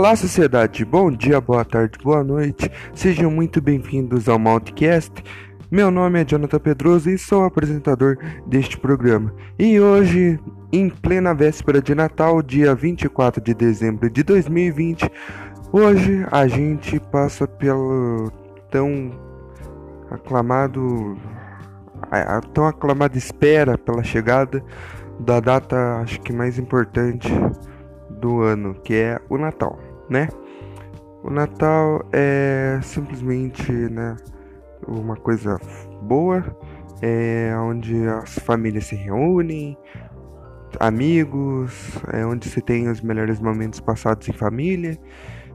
Olá, sociedade! Bom dia, boa tarde, boa noite. Sejam muito bem-vindos ao Maltcast. Meu nome é Jonathan Pedroso e sou apresentador deste programa. E hoje, em plena véspera de Natal, dia 24 de dezembro de 2020, hoje a gente passa pelo tão aclamado a tão aclamada espera pela chegada da data, acho que mais importante do ano, que é o Natal, né? O Natal é simplesmente, né, uma coisa boa, é onde as famílias se reúnem, amigos, é onde se tem os melhores momentos passados em família,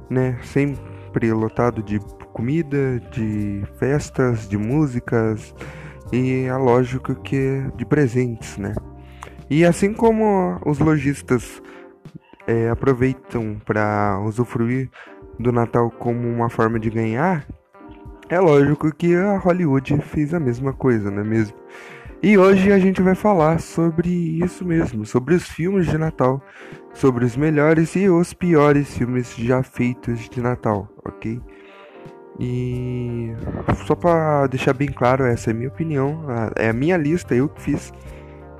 né? Sempre lotado de comida, de festas, de músicas e é lógico que de presentes, né? E assim como os lojistas é, aproveitam para usufruir do Natal como uma forma de ganhar, é lógico que a Hollywood fez a mesma coisa, não é mesmo? E hoje a gente vai falar sobre isso mesmo, sobre os filmes de Natal, sobre os melhores e os piores filmes já feitos de Natal, ok? E só para deixar bem claro, essa é a minha opinião, é a minha lista, eu que fiz.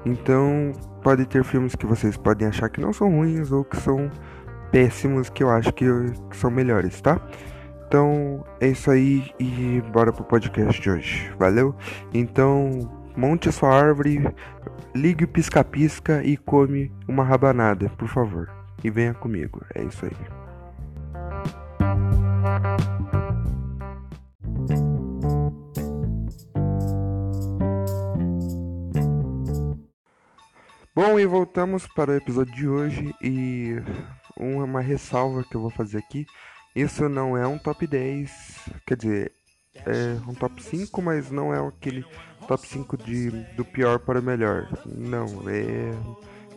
Então, pode ter filmes que vocês podem achar que não são ruins ou que são péssimos, que eu acho que, são melhores, tá? Então, é isso aí e bora pro podcast de hoje. Valeu? Então, monte sua árvore, ligue o pisca-pisca e come uma rabanada, por favor. E venha comigo. É isso aí. Bom, e voltamos para o episódio de hoje e uma ressalva que eu vou fazer aqui. Isso não é um top 10, quer dizer, é um top 5, mas não é aquele top 5 de, do pior para o melhor. Não, é.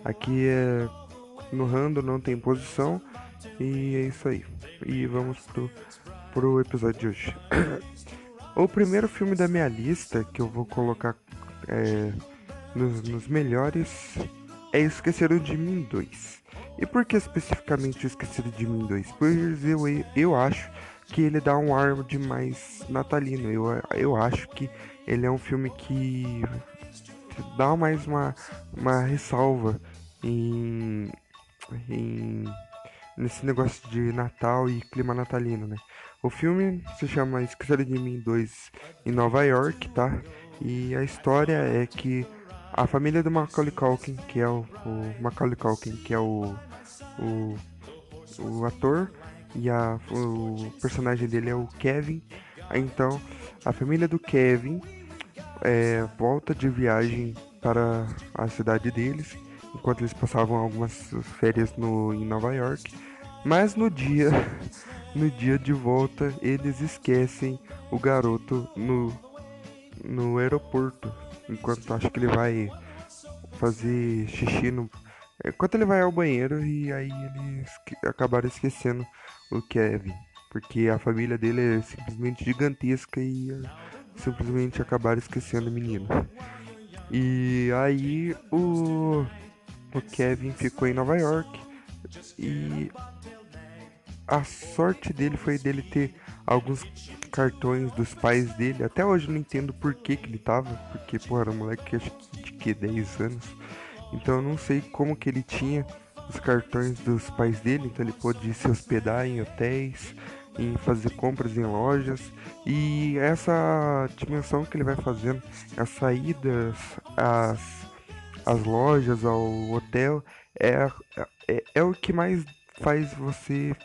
Aqui é. No rando não tem posição e é isso aí. E vamos pro, pro episódio de hoje. o primeiro filme da minha lista que eu vou colocar é, nos, nos melhores é Esqueceram de Mim 2. E por que especificamente Esqueceram de Mim 2? Pois eu, eu acho que ele dá um ar de mais natalino. Eu, eu acho que ele é um filme que dá mais uma, uma ressalva em, em nesse negócio de Natal e clima natalino, né? O filme se chama Esqueceram de Mim 2 em Nova York, tá? E a história é que a família do Macaulay Culkin, que é o, o Macaulay Culkin, que é o, o, o ator, e a, o personagem dele é o Kevin. Então, a família do Kevin é, volta de viagem para a cidade deles, enquanto eles passavam algumas férias no, em Nova York. Mas no dia, no dia de volta, eles esquecem o garoto no, no aeroporto enquanto acho que ele vai fazer xixi no. Enquanto ele vai ao banheiro e aí eles acabaram esquecendo o Kevin. Porque a família dele é simplesmente gigantesca e uh, simplesmente acabaram esquecendo o menino. E aí o, o Kevin ficou em Nova York e a sorte dele foi dele ter alguns cartões dos pais dele. Até hoje eu não entendo por que, que ele tava, porque, pô, era um moleque acho que de que 10 anos. Então eu não sei como que ele tinha os cartões dos pais dele, então ele pôde se hospedar em hotéis, em fazer compras em lojas. E essa dimensão que ele vai fazendo, as saídas, as, as lojas, ao hotel, é, é, é o que mais faz você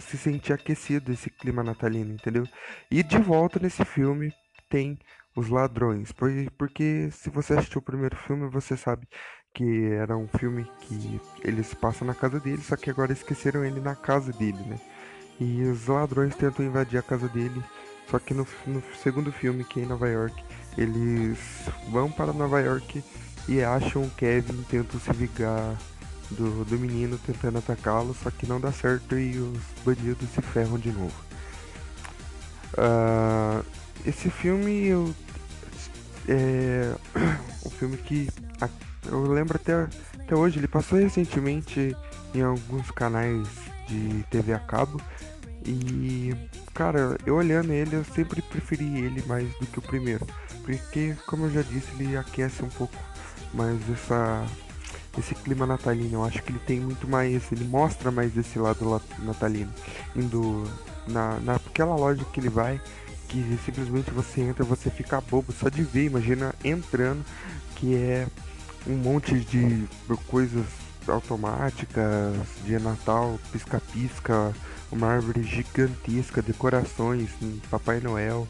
se sentir aquecido esse clima natalino, entendeu? E de volta nesse filme tem os ladrões, porque se você assistiu o primeiro filme, você sabe que era um filme que eles passam na casa dele, só que agora esqueceram ele na casa dele, né? E os ladrões tentam invadir a casa dele, só que no, no segundo filme, que é em Nova York, eles vão para Nova York e acham o Kevin, tentam se vingar do, do menino tentando atacá-lo, só que não dá certo e os bandidos se ferram de novo. Uh, esse filme eu, é um filme que eu lembro até, até hoje, ele passou recentemente em alguns canais de TV a cabo. E, cara, eu olhando ele, eu sempre preferi ele mais do que o primeiro. Porque, como eu já disse, ele aquece um pouco mais essa, esse clima natalino. Eu acho que ele tem muito mais, ele mostra mais esse lado natalino. Indo na, naquela loja que ele vai, que simplesmente você entra, você fica bobo só de ver. Imagina entrando, que é um monte de coisas automáticas de Natal, pisca-pisca, uma árvore gigantesca, decorações, Papai Noel,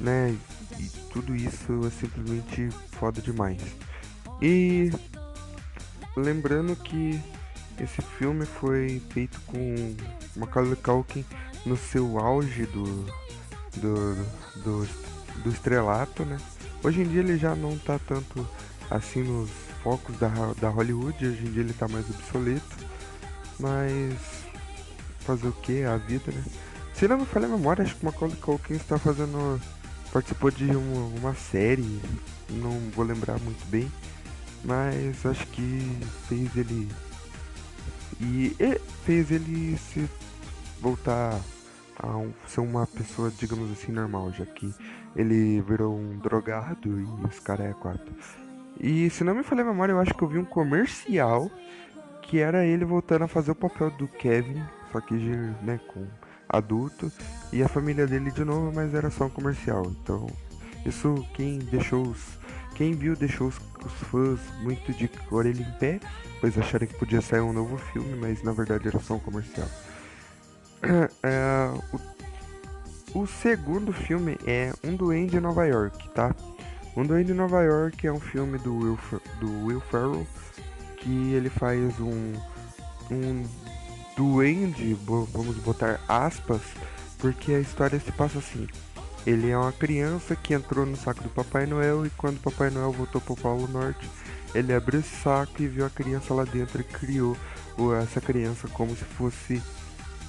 né? E tudo isso é simplesmente foda demais. E lembrando que esse filme foi feito com Macaulay Culkin no seu auge do, do, do, do estrelato, né? Hoje em dia ele já não tá tanto assim nos focos da, da Hollywood, hoje em dia ele tá mais obsoleto, mas fazer o que? A vida, né? Se não me falha a memória, acho que Macaulay Culkin está fazendo. participou de uma, uma série, não vou lembrar muito bem, mas acho que fez ele. E, e fez ele se voltar a um, ser uma pessoa, digamos assim, normal, já que ele virou um drogado e os caras é quatro. E se não me falei a memória, eu acho que eu vi um comercial que era ele voltando a fazer o papel do Kevin, só que né, com adulto, e a família dele de novo, mas era só um comercial. Então, isso quem deixou os. Quem viu deixou os, os fãs muito de orelha em pé, pois acharam que podia sair um novo filme, mas na verdade era só um comercial. É, o, o segundo filme é Um Duende em Nova York, tá? Um Duende em Nova York é um filme do Will, do Will Ferrell que ele faz um, um duende, vamos botar aspas, porque a história se passa assim. Ele é uma criança que entrou no saco do Papai Noel e quando Papai Noel voltou para o Polo Norte, ele abriu esse saco e viu a criança lá dentro e criou essa criança como se fosse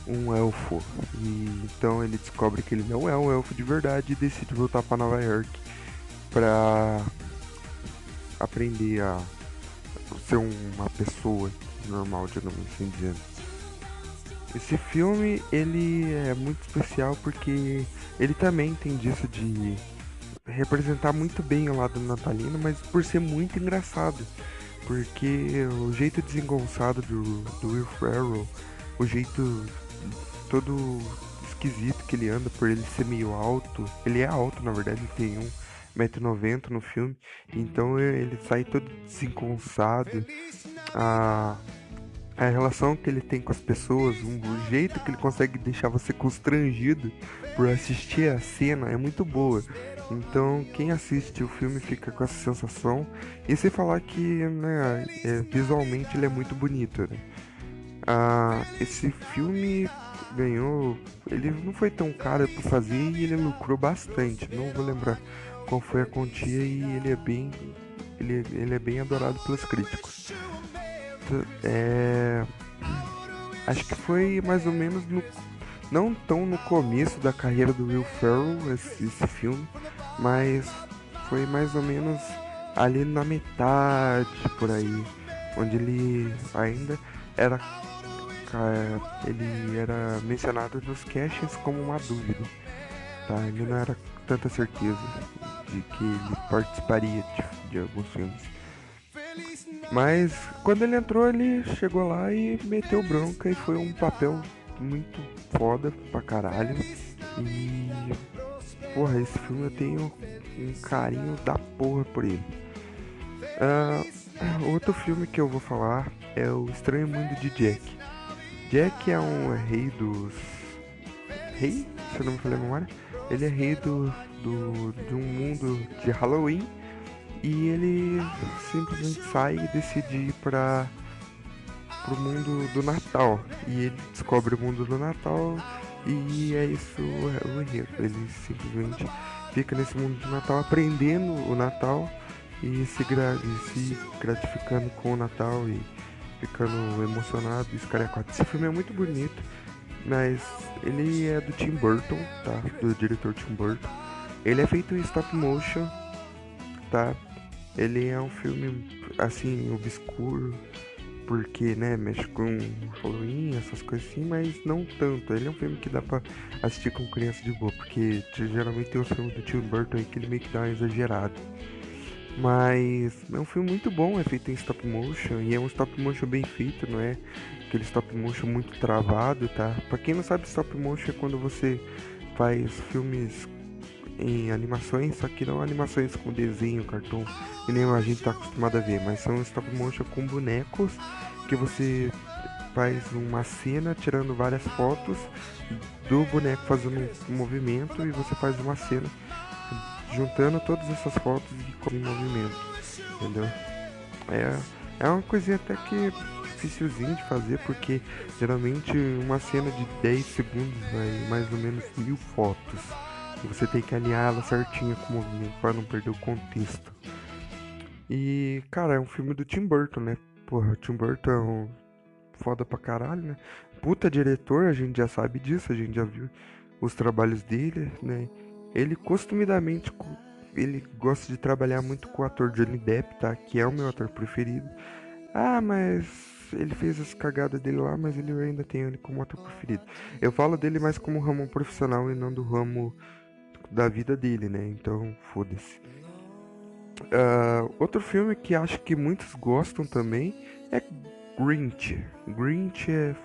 um elfo. E então ele descobre que ele não é um elfo de verdade e decide voltar para Nova York para aprender a ser uma pessoa normal, digamos assim dizendo. Esse filme ele é muito especial porque ele também tem disso de representar muito bem o lado natalino, mas por ser muito engraçado. Porque o jeito desengonçado do, do Will Ferrell, o jeito todo esquisito que ele anda por ele ser meio alto, ele é alto na verdade, ele tem um 1,90m no filme. Então ele sai todo desengonçado. A, a relação que ele tem com as pessoas, o jeito que ele consegue deixar você constrangido por assistir a cena é muito boa. Então quem assiste o filme fica com essa sensação. E sem falar que né, é, visualmente ele é muito bonito. Né? Ah, esse filme ganhou. Ele não foi tão caro para fazer e ele lucrou bastante. Não vou lembrar qual foi a quantia e ele é bem ele, ele é bem adorado pelos críticos. É, acho que foi mais ou menos no não tão no começo da carreira do Will Ferrell esse, esse filme, mas foi mais ou menos ali na metade por aí, onde ele ainda era ele era mencionado nos castings como uma dúvida, tá? Ele não era tanta certeza de que ele participaria de, de alguns filmes. Mas quando ele entrou, ele chegou lá e meteu bronca e foi um papel muito foda pra caralho. E porra, esse filme eu tenho um carinho da porra por ele. Uh, outro filme que eu vou falar é O Estranho Mundo de Jack. Jack é um rei dos. Rei? Se eu não me falei a memória. Ele é rei do, do, de um mundo de Halloween e ele simplesmente sai e decide ir para o mundo do Natal. E ele descobre o mundo do Natal e é isso o enredo. Ele simplesmente fica nesse mundo do Natal aprendendo o Natal e se, gra e se gratificando com o Natal e ficando emocionado. Esse cara é quatro. Esse filme é muito bonito, mas ele é do Tim Burton, tá? Do diretor Tim Burton. Ele é feito em stop motion, tá? Ele é um filme assim, obscuro, porque, né, mexe com Halloween, essas coisas assim, mas não tanto. Ele é um filme que dá pra assistir com criança de boa, porque geralmente tem os filmes do Tim Burton que ele meio que dá uma exagerada. Mas é um filme muito bom, é feito em stop motion, e é um stop motion bem feito, não é aquele stop motion muito travado, tá? Pra quem não sabe, stop motion é quando você faz filmes em animações, só que não animações com desenho, cartão, que nem a gente tá acostumado a ver, mas são stop motion com bonecos que você faz uma cena tirando várias fotos do boneco fazendo um movimento e você faz uma cena juntando todas essas fotos e em movimento, entendeu? É, é uma coisinha até que dificilzinho de fazer porque geralmente uma cena de 10 segundos vai mais ou menos mil fotos. Você tem que alinhar ela certinha com o movimento para não perder o contexto. E, cara, é um filme do Tim Burton, né? Porra, o Tim Burton é um foda pra caralho, né? Puta diretor, a gente já sabe disso, a gente já viu os trabalhos dele, né? Ele costumidamente ele gosta de trabalhar muito com o ator Johnny Depp, tá? Que é o meu ator preferido. Ah, mas ele fez as cagadas dele lá, mas ele ainda tem ele como ator preferido. Eu falo dele mais como ramo profissional e não do ramo da vida dele, né? Então, foda-se. Uh, outro filme que acho que muitos gostam também é Grinch. Grinch é.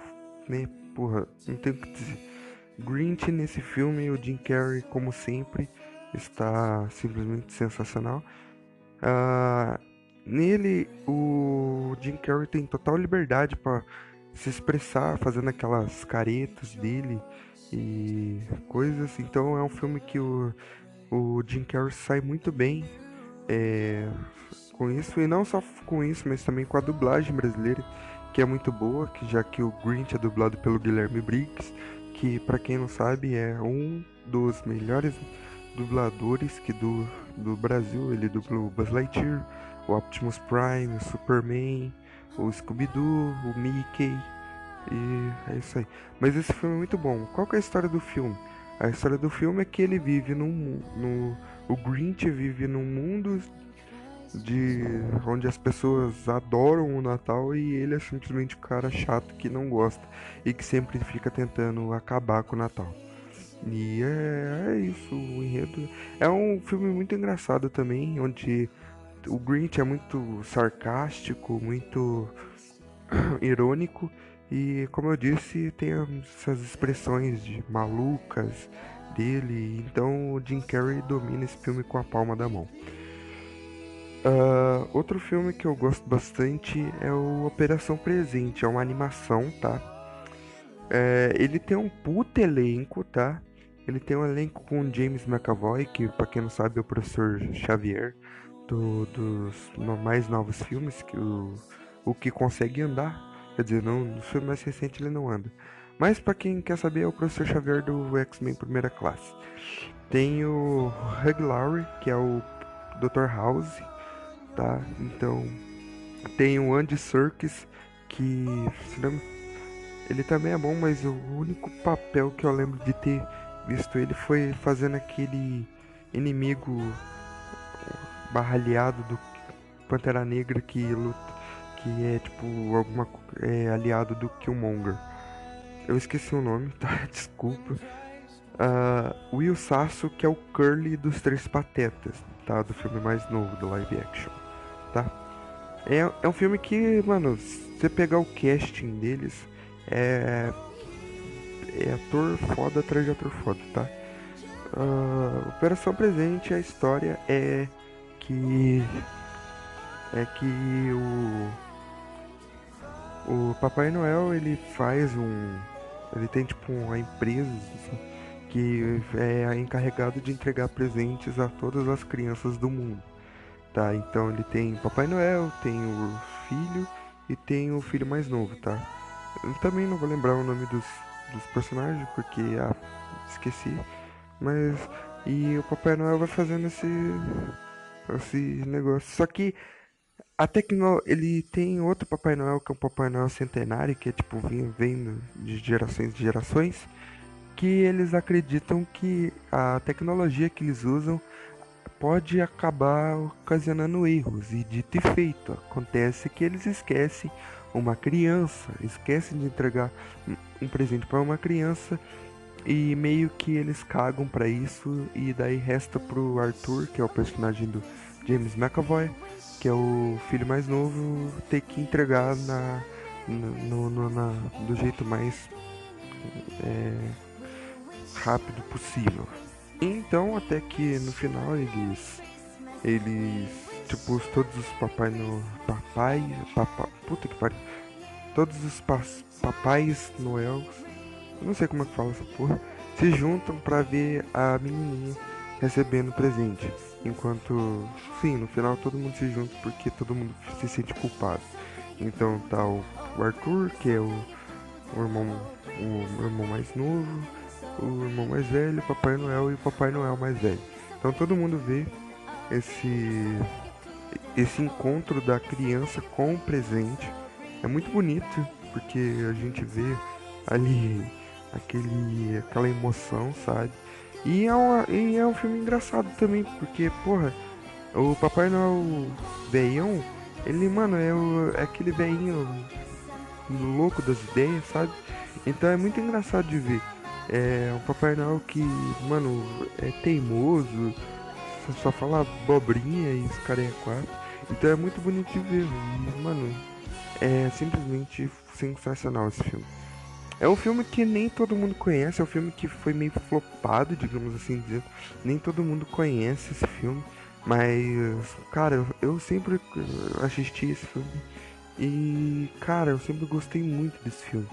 Né, porra, não tenho o que dizer. Grinch nesse filme, o Jim Carrey, como sempre, está simplesmente sensacional. Uh, nele, o Jim Carrey tem total liberdade para se expressar, fazendo aquelas caretas dele e coisas. Então é um filme que o, o Jim Carrey sai muito bem é, com isso. E não só com isso, mas também com a dublagem brasileira, que é muito boa, que já que o Grinch é dublado pelo Guilherme Briggs, que para quem não sabe é um dos melhores dubladores que do, do Brasil. Ele dublou Buzz Lightyear, o Optimus Prime, o Superman, o Scooby-Doo, o Mickey e é isso aí. Mas esse filme é muito bom. Qual que é a história do filme? A história do filme é que ele vive num. No, o Grinch vive num mundo de onde as pessoas adoram o Natal e ele é simplesmente o cara chato que não gosta e que sempre fica tentando acabar com o Natal. E é, é isso, o enredo. É um filme muito engraçado também, onde o Grinch é muito sarcástico, muito irônico e como eu disse, tem essas expressões de malucas dele, então o Jim Carrey domina esse filme com a palma da mão. Uh, outro filme que eu gosto bastante é o Operação Presente, é uma animação, tá? É, ele tem um puto elenco, tá? Ele tem um elenco com James McAvoy, que pra quem não sabe é o professor Xavier do, dos mais novos filmes, que o, o que consegue andar. Quer dizer, não, no filme mais recente ele não anda. Mas para quem quer saber, é o Professor Xavier do X-Men Primeira Classe. Tem o Hugh Laurie, que é o Dr. House, tá? Então, tem o Andy Serkis, que não, ele também é bom, mas o único papel que eu lembro de ter visto ele foi fazendo aquele inimigo barralhado do Pantera Negra que luta que é tipo alguma é, aliado do Killmonger. Eu esqueci o nome, tá? Desculpa. Uh, Will Sasso, que é o Curly dos Três Patetas, tá? Do filme mais novo do live action, tá? É, é um filme que, mano, se você pegar o casting deles, é. É ator foda atrás de ator foda, tá? Uh, Operação Presente, a história é que. É que o o Papai Noel, ele faz um. Ele tem tipo uma empresa assim, que é encarregado de entregar presentes a todas as crianças do mundo. Tá? Então ele tem Papai Noel, tem o filho e tem o filho mais novo, tá? Eu também não vou lembrar o nome dos, dos personagens porque ah, esqueci. Mas. E o Papai Noel vai fazendo esse. esse negócio. Só que a tecno... ele tem outro Papai Noel que é um Papai Noel centenário que é tipo vem, vem de gerações de gerações que eles acreditam que a tecnologia que eles usam pode acabar ocasionando erros. E dito e feito, acontece que eles esquecem uma criança, esquecem de entregar um presente para uma criança e meio que eles cagam para isso e daí resta pro Arthur, que é o personagem do James McAvoy, que é o filho mais novo, ter que entregar na, no, no, na, do jeito mais é, rápido possível. Então até que no final eles eles tipo todos os papai no papai papai puta que pariu todos os papais noel não sei como é que fala essa porra se juntam para ver a menininha recebendo presente enquanto sim no final todo mundo se junta porque todo mundo se sente culpado então tá o Arthur que é o, o irmão o irmão mais novo o irmão mais velho, o Papai Noel e o Papai Noel mais velho. Então todo mundo vê esse esse encontro da criança com o presente. É muito bonito porque a gente vê ali aquele aquela emoção, sabe? E é, uma, e é um filme engraçado também, porque, porra, o Papai Noel veião, ele, mano, é, o, é aquele veinho louco das ideias, sabe? Então é muito engraçado de ver. É um Papai Noel que, mano, é teimoso, só fala abobrinha e os caras é quatro. Então é muito bonito de ver, mano, é simplesmente sensacional esse filme. É um filme que nem todo mundo conhece, é um filme que foi meio flopado, digamos assim dizer. Nem todo mundo conhece esse filme, mas, cara, eu, sempre assisti esse filme e, cara, eu sempre gostei muito desse filme.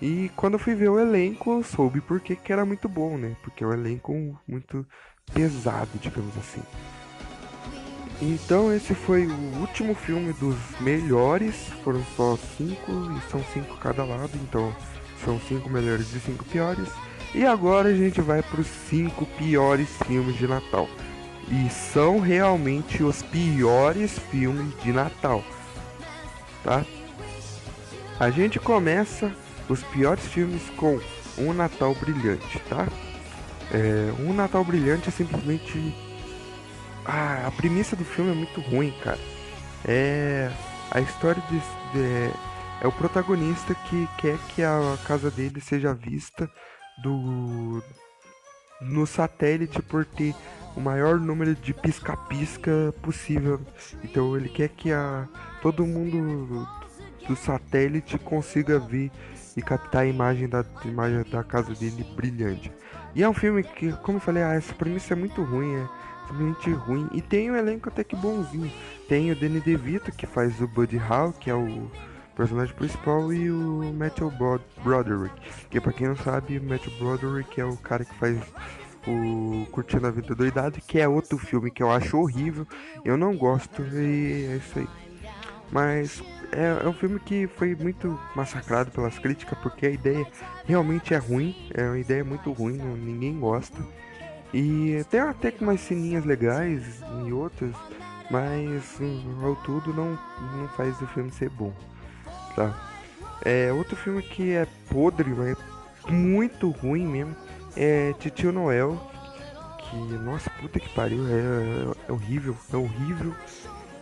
E quando eu fui ver o elenco, eu soube por que, que era muito bom, né? Porque é um elenco muito pesado, digamos assim. Então esse foi o último filme dos melhores. Foram só cinco e são cinco cada lado, então são cinco melhores e cinco piores. E agora a gente vai para os cinco piores filmes de Natal. E são realmente os piores filmes de Natal, tá? A gente começa os piores filmes com Um Natal Brilhante, tá? É, um Natal Brilhante é simplesmente. Ah, a premissa do filme é muito ruim, cara. É. A história de, de, é o protagonista que quer que a casa dele seja vista do no satélite por ter o maior número de pisca-pisca possível. Então ele quer que a todo mundo do satélite consiga ver e captar a imagem da, imagem da casa dele brilhante. E é um filme que, como eu falei, ah, essa premissa é muito ruim, é simplesmente ruim. E tem um elenco até que bonzinho. Tem o Danny DeVito, que faz o Buddy Hall, que é o personagem principal, e o Matthew Broderick. Que pra quem não sabe, o Matthew Broderick é o cara que faz o Curtindo a Vida Doidado, que é outro filme que eu acho horrível. Eu não gosto, e é isso aí. Mas é, é, um filme que foi muito massacrado pelas críticas, porque a ideia realmente é ruim, é uma ideia muito ruim, não, ninguém gosta. E tem até com umas sininhas legais e outras, mas ao tudo não, não faz o filme ser bom, tá? É, outro filme que é podre, mas é muito ruim mesmo, é Titio Noel, que, nossa, puta que pariu, é, é, horrível, é horrível,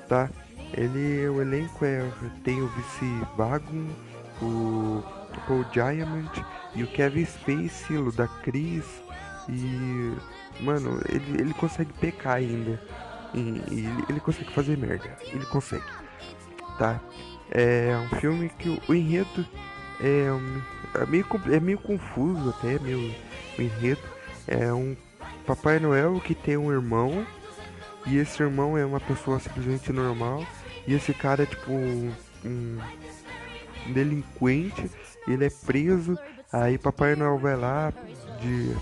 tá? Ele, o elenco é, tem o Vice Vagon, o Paul Diamond e o Kevin Spacey, o da Cris e mano, ele, ele consegue pecar ainda. E, e ele, consegue fazer merda. Ele consegue. Tá? É um filme que o, enredo é, é, meio, é meio confuso até, o enredo. É um Papai Noel que tem um irmão. E esse irmão é uma pessoa simplesmente normal. E esse cara é tipo um, um delinquente, ele é preso, aí Papai Noel vai lá de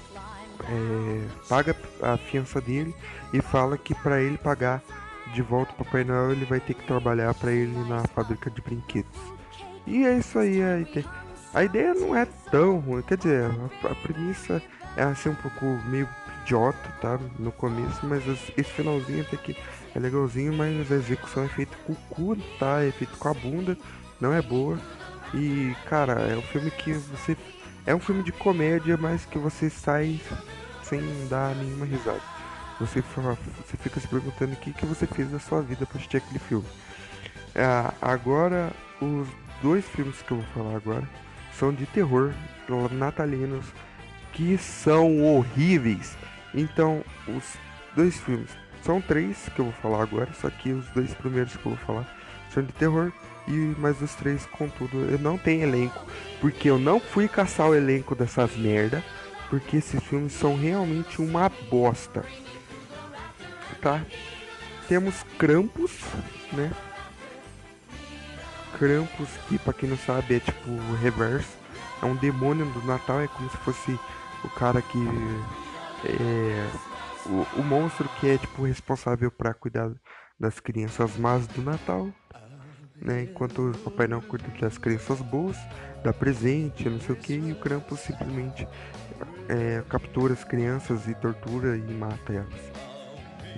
é, paga a fiança dele e fala que para ele pagar de volta o Papai Noel ele vai ter que trabalhar para ele na fábrica de brinquedos. E é isso aí, a ideia, a ideia não é tão ruim, quer dizer, a, premissa é assim um pouco meio idiota, tá? No começo, mas esse finalzinho até que é legalzinho, mas a execução é feita com o cu, tá? É feito com a bunda, não é boa. E, cara, é um filme que você. É um filme de comédia, mas que você sai sem dar nenhuma risada. Você, você fica se perguntando o que, que você fez da sua vida para assistir aquele filme. É, agora, os dois filmes que eu vou falar agora são de terror natalinos que são horríveis. Então, os dois filmes são três que eu vou falar agora, só que os dois primeiros que eu vou falar são de terror e mais os três, contudo, eu não tenho elenco, porque eu não fui caçar o elenco dessas merda, porque esses filmes são realmente uma bosta. Tá? Temos Krampus, né? Krampus, que pra quem não sabe é tipo o reverso. É um demônio do Natal, é como se fosse o cara que. É, o, o monstro que é tipo responsável para cuidar das crianças más do Natal. Né, enquanto o Papai Noel cuida das crianças boas, dá presente, não sei o que, e o Krampus simplesmente é, captura as crianças e tortura e mata elas.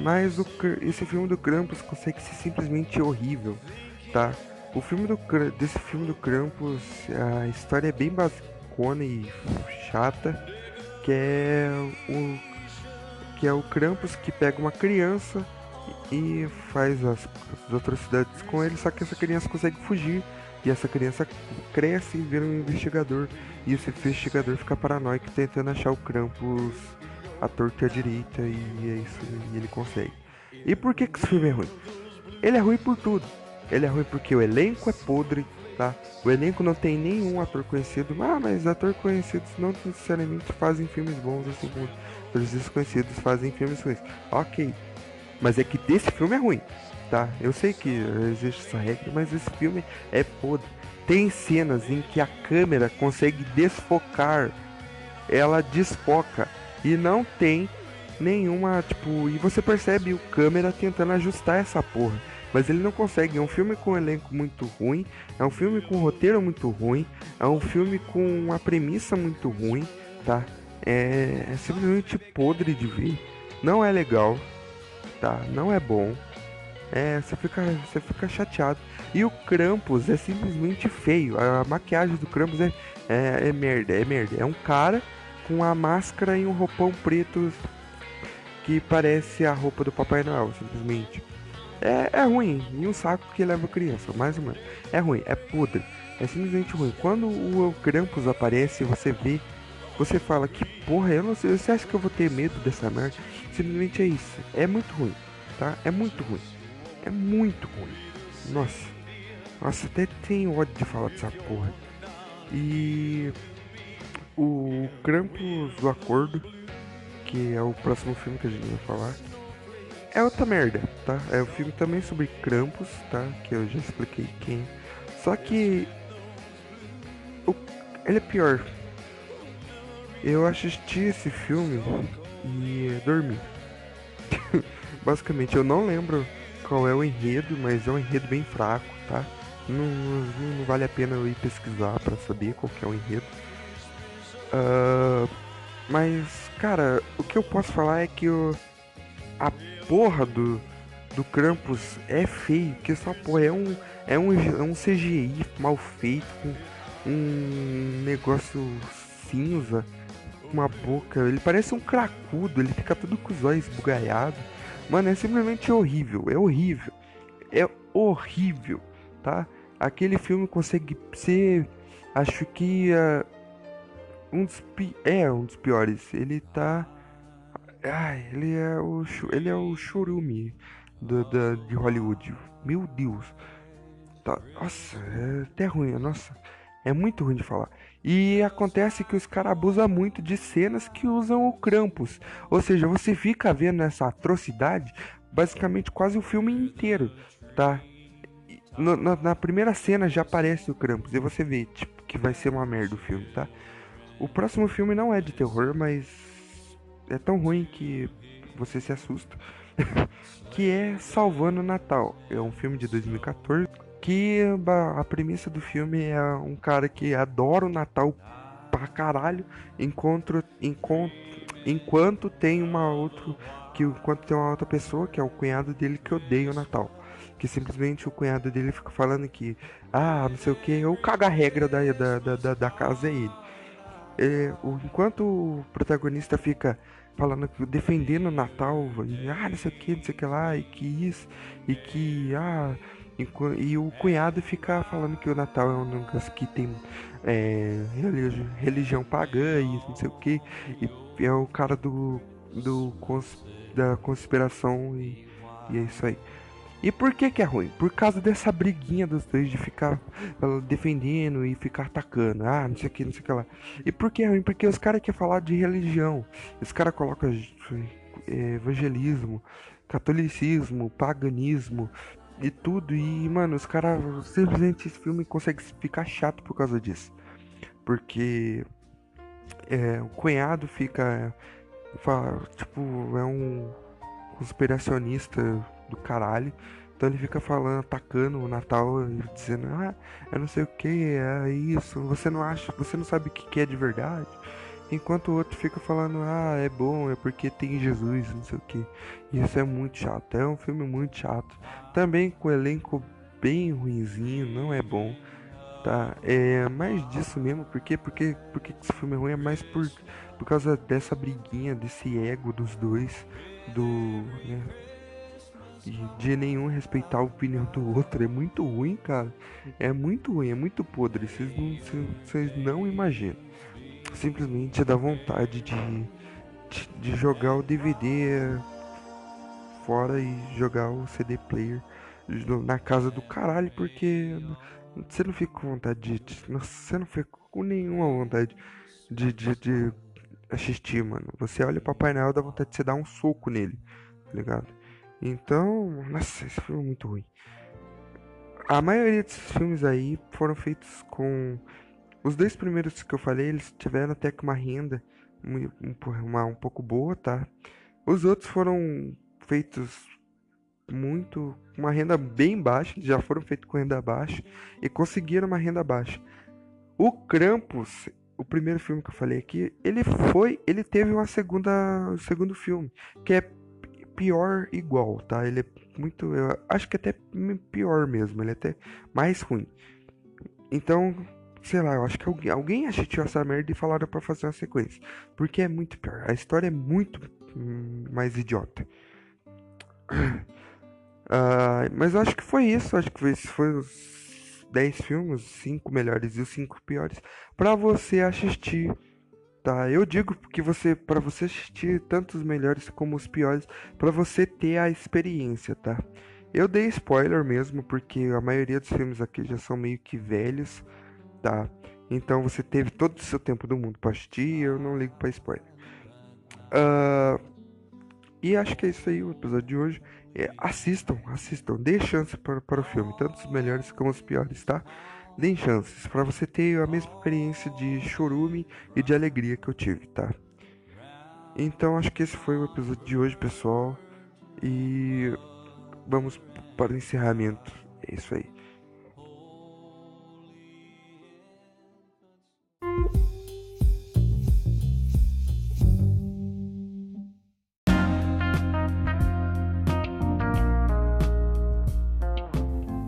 Mas o, esse filme do Krampus consegue ser simplesmente horrível, tá? O filme do, desse filme do Krampus, a história é bem basicona e chata, que é o que é o Krampus que pega uma criança e faz as, as atrocidades com ele, só que essa criança consegue fugir e essa criança cresce e vira um investigador e esse investigador fica paranoico tentando achar o Krampus a torta e a direita e é isso e ele consegue. E por que, que esse filme é ruim? Ele é ruim por tudo. Ele é ruim porque o elenco é podre, tá? O elenco não tem nenhum ator conhecido. Ah, mas atores conhecidos não necessariamente fazem filmes bons, assim como atores desconhecidos fazem filmes ruins. Ok. Mas é que desse filme é ruim, tá? Eu sei que existe essa regra, mas esse filme é podre. Tem cenas em que a câmera consegue desfocar, ela desfoca e não tem nenhuma, tipo, e você percebe o câmera tentando ajustar essa porra mas ele não consegue. É um filme com um elenco muito ruim, é um filme com um roteiro muito ruim, é um filme com uma premissa muito ruim, tá? É, é simplesmente podre de ver. Não é legal, tá? Não é bom. É, você fica, você fica chateado. E o Krampus é simplesmente feio. A maquiagem do Krampus é, é, é merda, é merda. É um cara com a máscara e um roupão preto que parece a roupa do Papai Noel, simplesmente. É, é ruim. E um saco que leva criança, mais ou menos. É ruim, é podre. É simplesmente ruim. Quando o Krampus aparece, você vê. Você fala que porra, eu não sei. Você acha que eu vou ter medo dessa merda? Simplesmente é isso. É muito ruim, tá? É muito ruim. É muito ruim. Nossa. Nossa, até tenho ódio de falar dessa porra. E. O Krampus do Acordo, que é o próximo filme que a gente vai falar é outra merda, tá? É o um filme também sobre Krampus, tá? Que eu já expliquei quem. Só que o... ele é pior. Eu assisti esse filme e dormi. Basicamente, eu não lembro qual é o enredo, mas é um enredo bem fraco, tá? Não, não, não vale a pena eu ir pesquisar para saber qual é o enredo. Uh, mas, cara, o que eu posso falar é que o, a porra do, do Krampus é feio, que essa porra é um, é um, é um CGI mal feito, com um negócio cinza, uma boca. Ele parece um cracudo, ele fica todo com os olhos bugalhados. Mano, é simplesmente horrível, é horrível. É horrível, tá? Aquele filme consegue ser, acho que uh, um dos é um dos piores. Ele tá Ai, ele é o, ele é o churume do, da, de Hollywood. Meu Deus. Tá, nossa, é até ruim. Nossa, é muito ruim de falar. E acontece que os caras abusam muito de cenas que usam o Krampus. Ou seja, você fica vendo essa atrocidade basicamente quase o filme inteiro, tá? No, na, na, primeira cena já aparece o Krampus e você vê, tipo, que vai ser uma merda o filme, tá? O próximo filme não é de terror, mas é tão ruim que você se assusta. que é Salvando o Natal. É um filme de 2014 que a premissa do filme é um cara que adora o Natal pra caralho, enquanto, enquanto, enquanto tem uma outra que enquanto tem uma outra pessoa que é o cunhado dele que odeia o Natal. Que simplesmente o cunhado dele fica falando que, ah, não sei o que, o caga-regra da, da, da, da, casa é ele. É, o, enquanto o protagonista fica, falando defendendo o Natal, ah, não sei o que, não sei o que lá, e que isso, e que, ah, e, e o cunhado fica falando que o Natal é um negócio que tem é, religião, religião pagã e não sei o que, e é o cara do, do cons, da conspiração e, e é isso aí. E por que que é ruim? Por causa dessa briguinha dos dois de ficar defendendo e ficar atacando. Ah, não sei o que, não sei o que lá. E por que é ruim? Porque os caras querem falar de religião. Os caras colocam é, evangelismo, catolicismo, paganismo e tudo. E, mano, os caras simplesmente esse filme consegue ficar chato por causa disso. Porque é, o cunhado fica. Fala, tipo, é um conspiracionista do caralho. Então ele fica falando, atacando o Natal, dizendo, ah, eu não sei o que, é isso, você não acha, você não sabe o que é de verdade. Enquanto o outro fica falando, ah, é bom, é porque tem Jesus, não sei o que. Isso é muito chato, é um filme muito chato. Também com o elenco bem ruinzinho, não é bom. Tá, é mais disso mesmo, porque porque porque esse filme é ruim é mais por, por causa dessa briguinha, desse ego dos dois, do, né, de nenhum respeitar a opinião do outro. É muito ruim, cara. É muito ruim, é muito podre. Vocês não, não imaginam. Simplesmente dá vontade de, de jogar o DVD fora e jogar o CD player na casa do caralho, porque você não fica com vontade de. de você não fica com nenhuma vontade de, de, de assistir, mano. Você olha o Papai Noel, dá vontade de você dar um soco nele, tá ligado? Então, nossa, esse filme é muito ruim. A maioria desses filmes aí foram feitos com. Os dois primeiros que eu falei, eles tiveram até que uma renda uma, um pouco boa, tá? Os outros foram feitos muito. Uma renda bem baixa, já foram feitos com renda baixa e conseguiram uma renda baixa. O Krampus, o primeiro filme que eu falei aqui, ele foi. Ele teve uma segunda. segundo filme, que é pior igual, tá? Ele é muito. Eu acho que até pior mesmo, ele é até mais ruim. Então, sei lá, eu acho que alguém, alguém assistiu essa merda e falaram para fazer uma sequência. Porque é muito pior. A história é muito hum, mais idiota. Uh, mas eu acho que foi isso. Acho que foi, foi os 10 filmes, os 5 melhores e os 5 piores. para você assistir tá? Eu digo que você, para você assistir tanto os melhores como os piores, para você ter a experiência, tá? Eu dei spoiler mesmo, porque a maioria dos filmes aqui já são meio que velhos, tá? Então você teve todo o seu tempo do mundo para assistir, eu não ligo para spoiler. Uh, e acho que é isso aí o episódio de hoje. É, assistam, assistam, dê chance para, para o filme, tanto os melhores como os piores, tá? Deem chances para você ter a mesma experiência de chorume e de alegria que eu tive, tá? Então acho que esse foi o episódio de hoje, pessoal. E vamos para o encerramento. É isso aí.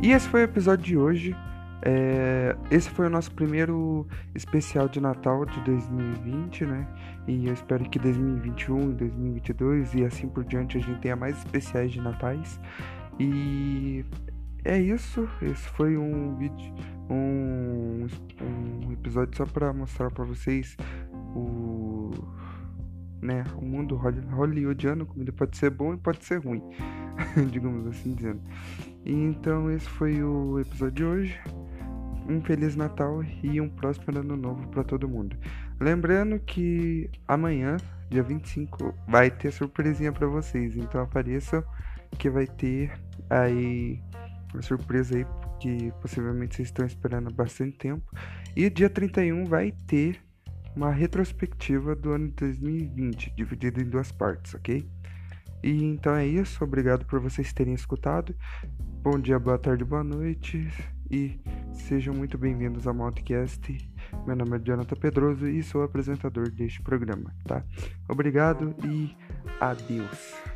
E esse foi o episódio de hoje. É, esse foi o nosso primeiro especial de Natal de 2020, né? E eu espero que 2021, 2022 e assim por diante a gente tenha mais especiais de natais. E é isso. Esse foi um vídeo, um, um episódio só para mostrar para vocês o, né, o mundo hollywoodiano. Comida pode ser bom e pode ser ruim, digamos assim dizendo. E então esse foi o episódio de hoje um Feliz Natal e um próspero Ano Novo para todo mundo. Lembrando que amanhã, dia 25, vai ter surpresinha para vocês, então apareçam que vai ter aí uma surpresa aí que possivelmente vocês estão esperando há bastante tempo. E dia 31 vai ter uma retrospectiva do ano de 2020, dividida em duas partes, ok? E então é isso, obrigado por vocês terem escutado. Bom dia, boa tarde, boa noite e sejam muito bem-vindos ao Modcast. Meu nome é Jonathan Pedroso e sou apresentador deste programa, tá? Obrigado e adeus.